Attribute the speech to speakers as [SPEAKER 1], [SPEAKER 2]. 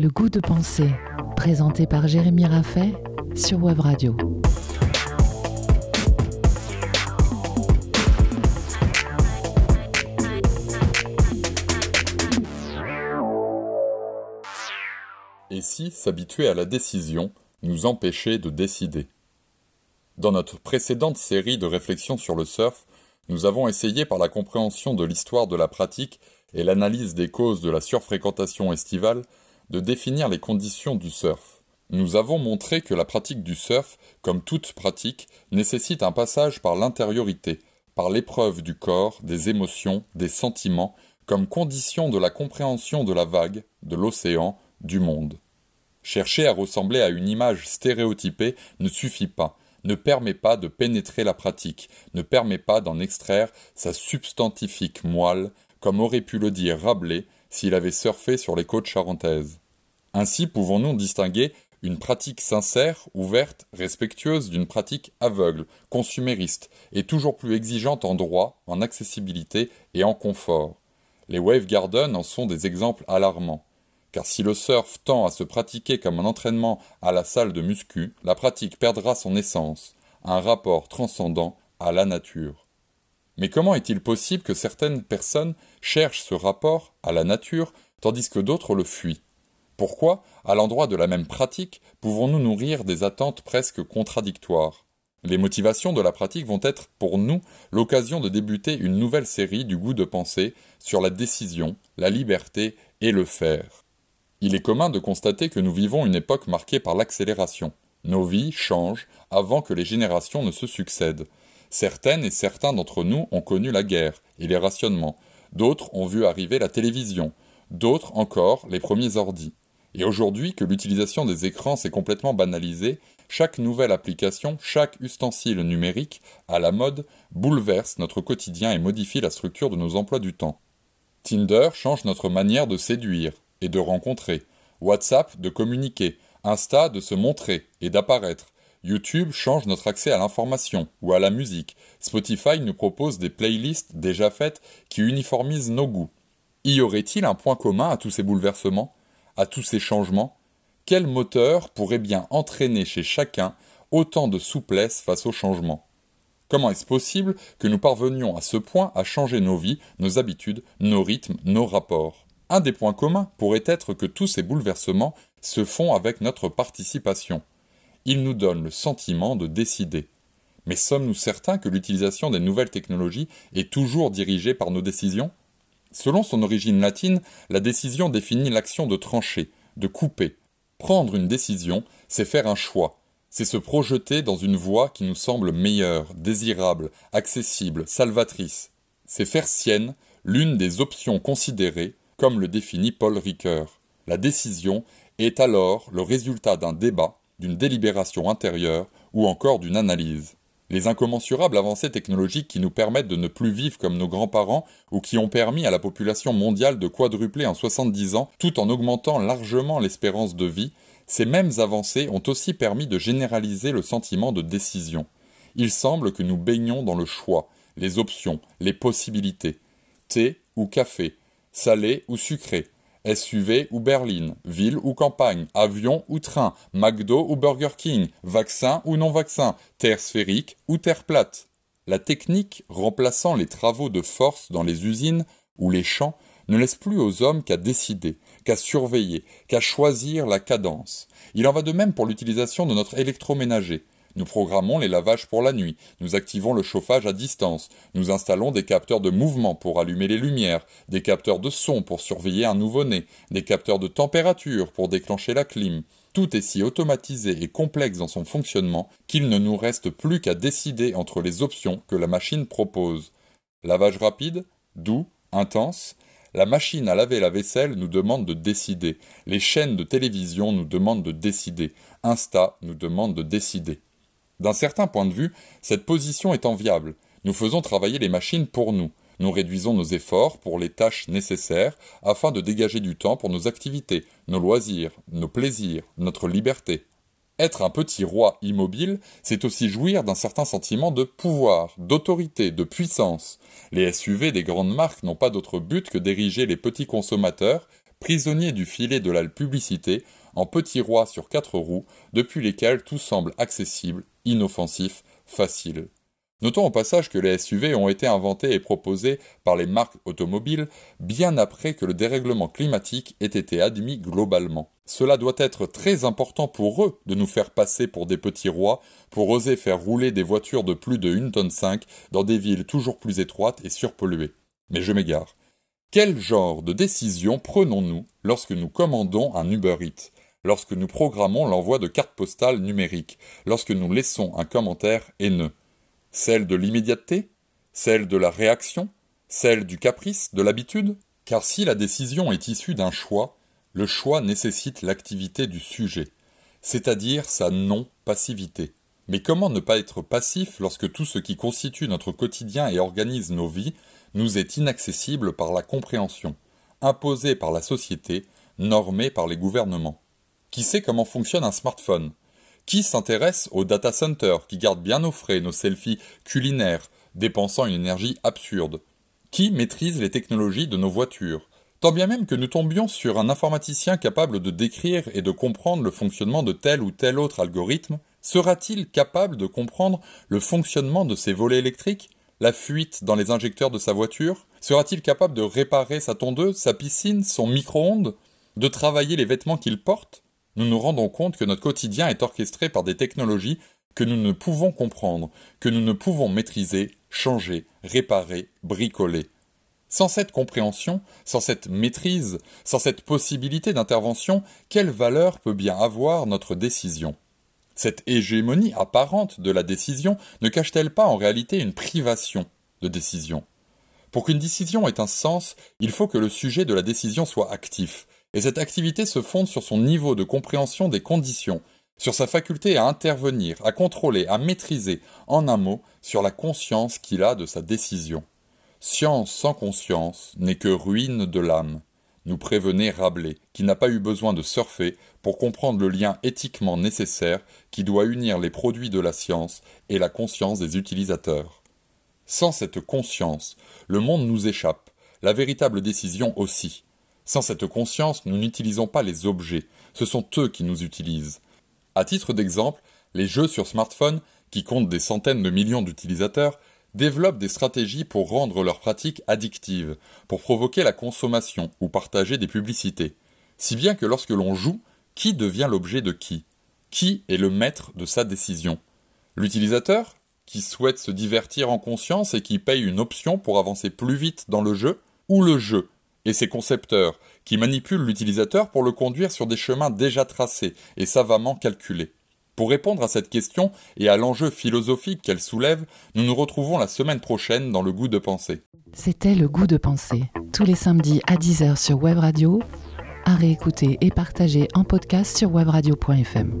[SPEAKER 1] Le goût de penser, présenté par Jérémy Raffet sur Web Radio.
[SPEAKER 2] Et si s'habituer à la décision nous empêchait de décider? Dans notre précédente série de réflexions sur le surf, nous avons essayé par la compréhension de l'histoire de la pratique et l'analyse des causes de la surfréquentation estivale de définir les conditions du surf. Nous avons montré que la pratique du surf, comme toute pratique, nécessite un passage par l'intériorité, par l'épreuve du corps, des émotions, des sentiments, comme condition de la compréhension de la vague, de l'océan, du monde. Chercher à ressembler à une image stéréotypée ne suffit pas, ne permet pas de pénétrer la pratique, ne permet pas d'en extraire sa substantifique moelle, comme aurait pu le dire Rabelais s'il avait surfé sur les côtes charentaises. Ainsi pouvons-nous distinguer une pratique sincère, ouverte, respectueuse d'une pratique aveugle, consumériste, et toujours plus exigeante en droit, en accessibilité et en confort. Les Wave Gardens en sont des exemples alarmants. Car si le surf tend à se pratiquer comme un entraînement à la salle de muscu, la pratique perdra son essence, un rapport transcendant à la nature. Mais comment est-il possible que certaines personnes cherchent ce rapport à la nature tandis que d'autres le fuient? Pourquoi, à l'endroit de la même pratique, pouvons-nous nourrir des attentes presque contradictoires? Les motivations de la pratique vont être, pour nous, l'occasion de débuter une nouvelle série du goût de penser sur la décision, la liberté et le faire. Il est commun de constater que nous vivons une époque marquée par l'accélération. Nos vies changent avant que les générations ne se succèdent. Certaines et certains d'entre nous ont connu la guerre et les rationnements, d'autres ont vu arriver la télévision, d'autres encore les premiers ordis. Et aujourd'hui que l'utilisation des écrans s'est complètement banalisée, chaque nouvelle application, chaque ustensile numérique à la mode bouleverse notre quotidien et modifie la structure de nos emplois du temps. Tinder change notre manière de séduire et de rencontrer, WhatsApp de communiquer, Insta de se montrer et d'apparaître, YouTube change notre accès à l'information ou à la musique. Spotify nous propose des playlists déjà faites qui uniformisent nos goûts. Y aurait-il un point commun à tous ces bouleversements, à tous ces changements? Quel moteur pourrait bien entraîner chez chacun autant de souplesse face au changement Comment est-ce possible que nous parvenions à ce point à changer nos vies, nos habitudes, nos rythmes, nos rapports? Un des points communs pourrait être que tous ces bouleversements se font avec notre participation il nous donne le sentiment de décider. Mais sommes-nous certains que l'utilisation des nouvelles technologies est toujours dirigée par nos décisions? Selon son origine latine, la décision définit l'action de trancher, de couper. Prendre une décision, c'est faire un choix, c'est se projeter dans une voie qui nous semble meilleure, désirable, accessible, salvatrice. C'est faire sienne l'une des options considérées, comme le définit Paul Ricoeur. La décision est alors le résultat d'un débat d'une délibération intérieure ou encore d'une analyse. Les incommensurables avancées technologiques qui nous permettent de ne plus vivre comme nos grands-parents ou qui ont permis à la population mondiale de quadrupler en 70 ans tout en augmentant largement l'espérance de vie, ces mêmes avancées ont aussi permis de généraliser le sentiment de décision. Il semble que nous baignons dans le choix, les options, les possibilités. Thé ou café, salé ou sucré, SUV ou berline, ville ou campagne, avion ou train, McDo ou Burger King, vaccin ou non vaccin, terre sphérique ou terre plate. La technique remplaçant les travaux de force dans les usines ou les champs ne laisse plus aux hommes qu'à décider, qu'à surveiller, qu'à choisir la cadence. Il en va de même pour l'utilisation de notre électroménager. Nous programmons les lavages pour la nuit, nous activons le chauffage à distance, nous installons des capteurs de mouvement pour allumer les lumières, des capteurs de son pour surveiller un nouveau-né, des capteurs de température pour déclencher la clim. Tout est si automatisé et complexe dans son fonctionnement qu'il ne nous reste plus qu'à décider entre les options que la machine propose. Lavage rapide, doux, intense, la machine à laver la vaisselle nous demande de décider. Les chaînes de télévision nous demandent de décider. Insta nous demande de décider. D'un certain point de vue, cette position est enviable. Nous faisons travailler les machines pour nous. Nous réduisons nos efforts pour les tâches nécessaires afin de dégager du temps pour nos activités, nos loisirs, nos plaisirs, notre liberté. Être un petit roi immobile, c'est aussi jouir d'un certain sentiment de pouvoir, d'autorité, de puissance. Les SUV des grandes marques n'ont pas d'autre but que d'ériger les petits consommateurs, prisonniers du filet de la publicité, en petits rois sur quatre roues, depuis lesquels tout semble accessible, inoffensif, facile. Notons au passage que les SUV ont été inventés et proposés par les marques automobiles bien après que le dérèglement climatique ait été admis globalement. Cela doit être très important pour eux de nous faire passer pour des petits rois, pour oser faire rouler des voitures de plus de 1 tonne 5 dans des villes toujours plus étroites et surpolluées. Mais je m'égare. Quel genre de décision prenons-nous lorsque nous commandons un Uber Eats, lorsque nous programmons l'envoi de cartes postales numériques, lorsque nous laissons un commentaire haineux. Celle de l'immédiateté Celle de la réaction Celle du caprice, de l'habitude? Car si la décision est issue d'un choix, le choix nécessite l'activité du sujet, c'est-à-dire sa non-passivité. Mais comment ne pas être passif lorsque tout ce qui constitue notre quotidien et organise nos vies nous est inaccessible par la compréhension, imposé par la société, normé par les gouvernements? Qui sait comment fonctionne un smartphone? Qui s'intéresse aux data centers qui gardent bien au frais nos selfies culinaires, dépensant une énergie absurde? Qui maîtrise les technologies de nos voitures? Tant bien même que nous tombions sur un informaticien capable de décrire et de comprendre le fonctionnement de tel ou tel autre algorithme, sera-t-il capable de comprendre le fonctionnement de ses volets électriques, la fuite dans les injecteurs de sa voiture? Sera-t-il capable de réparer sa tondeuse, sa piscine, son micro-ondes? De travailler les vêtements qu'il porte? Nous nous rendons compte que notre quotidien est orchestré par des technologies que nous ne pouvons comprendre, que nous ne pouvons maîtriser, changer, réparer, bricoler. Sans cette compréhension, sans cette maîtrise, sans cette possibilité d'intervention, quelle valeur peut bien avoir notre décision? Cette hégémonie apparente de la décision ne cache-t-elle pas en réalité une privation de décision? Pour qu'une décision ait un sens, il faut que le sujet de la décision soit actif, et cette activité se fonde sur son niveau de compréhension des conditions, sur sa faculté à intervenir, à contrôler, à maîtriser, en un mot, sur la conscience qu'il a de sa décision. Science sans conscience n'est que ruine de l'âme, nous prévenait Rabelais, qui n'a pas eu besoin de surfer pour comprendre le lien éthiquement nécessaire qui doit unir les produits de la science et la conscience des utilisateurs. Sans cette conscience, le monde nous échappe, la véritable décision aussi, sans cette conscience, nous n'utilisons pas les objets, ce sont eux qui nous utilisent. À titre d'exemple, les jeux sur smartphone, qui comptent des centaines de millions d'utilisateurs, développent des stratégies pour rendre leurs pratiques addictives, pour provoquer la consommation ou partager des publicités. Si bien que lorsque l'on joue, qui devient l'objet de qui? Qui est le maître de sa décision? L'utilisateur, qui souhaite se divertir en conscience et qui paye une option pour avancer plus vite dans le jeu, ou le jeu, et ses concepteurs, qui manipulent l'utilisateur pour le conduire sur des chemins déjà tracés et savamment calculés. Pour répondre à cette question et à l'enjeu philosophique qu'elle soulève, nous nous retrouvons la semaine prochaine dans Le Goût de Penser.
[SPEAKER 1] C'était Le Goût de Penser, tous les samedis à 10h sur Web Radio, à réécouter et partager en podcast sur webradio.fm.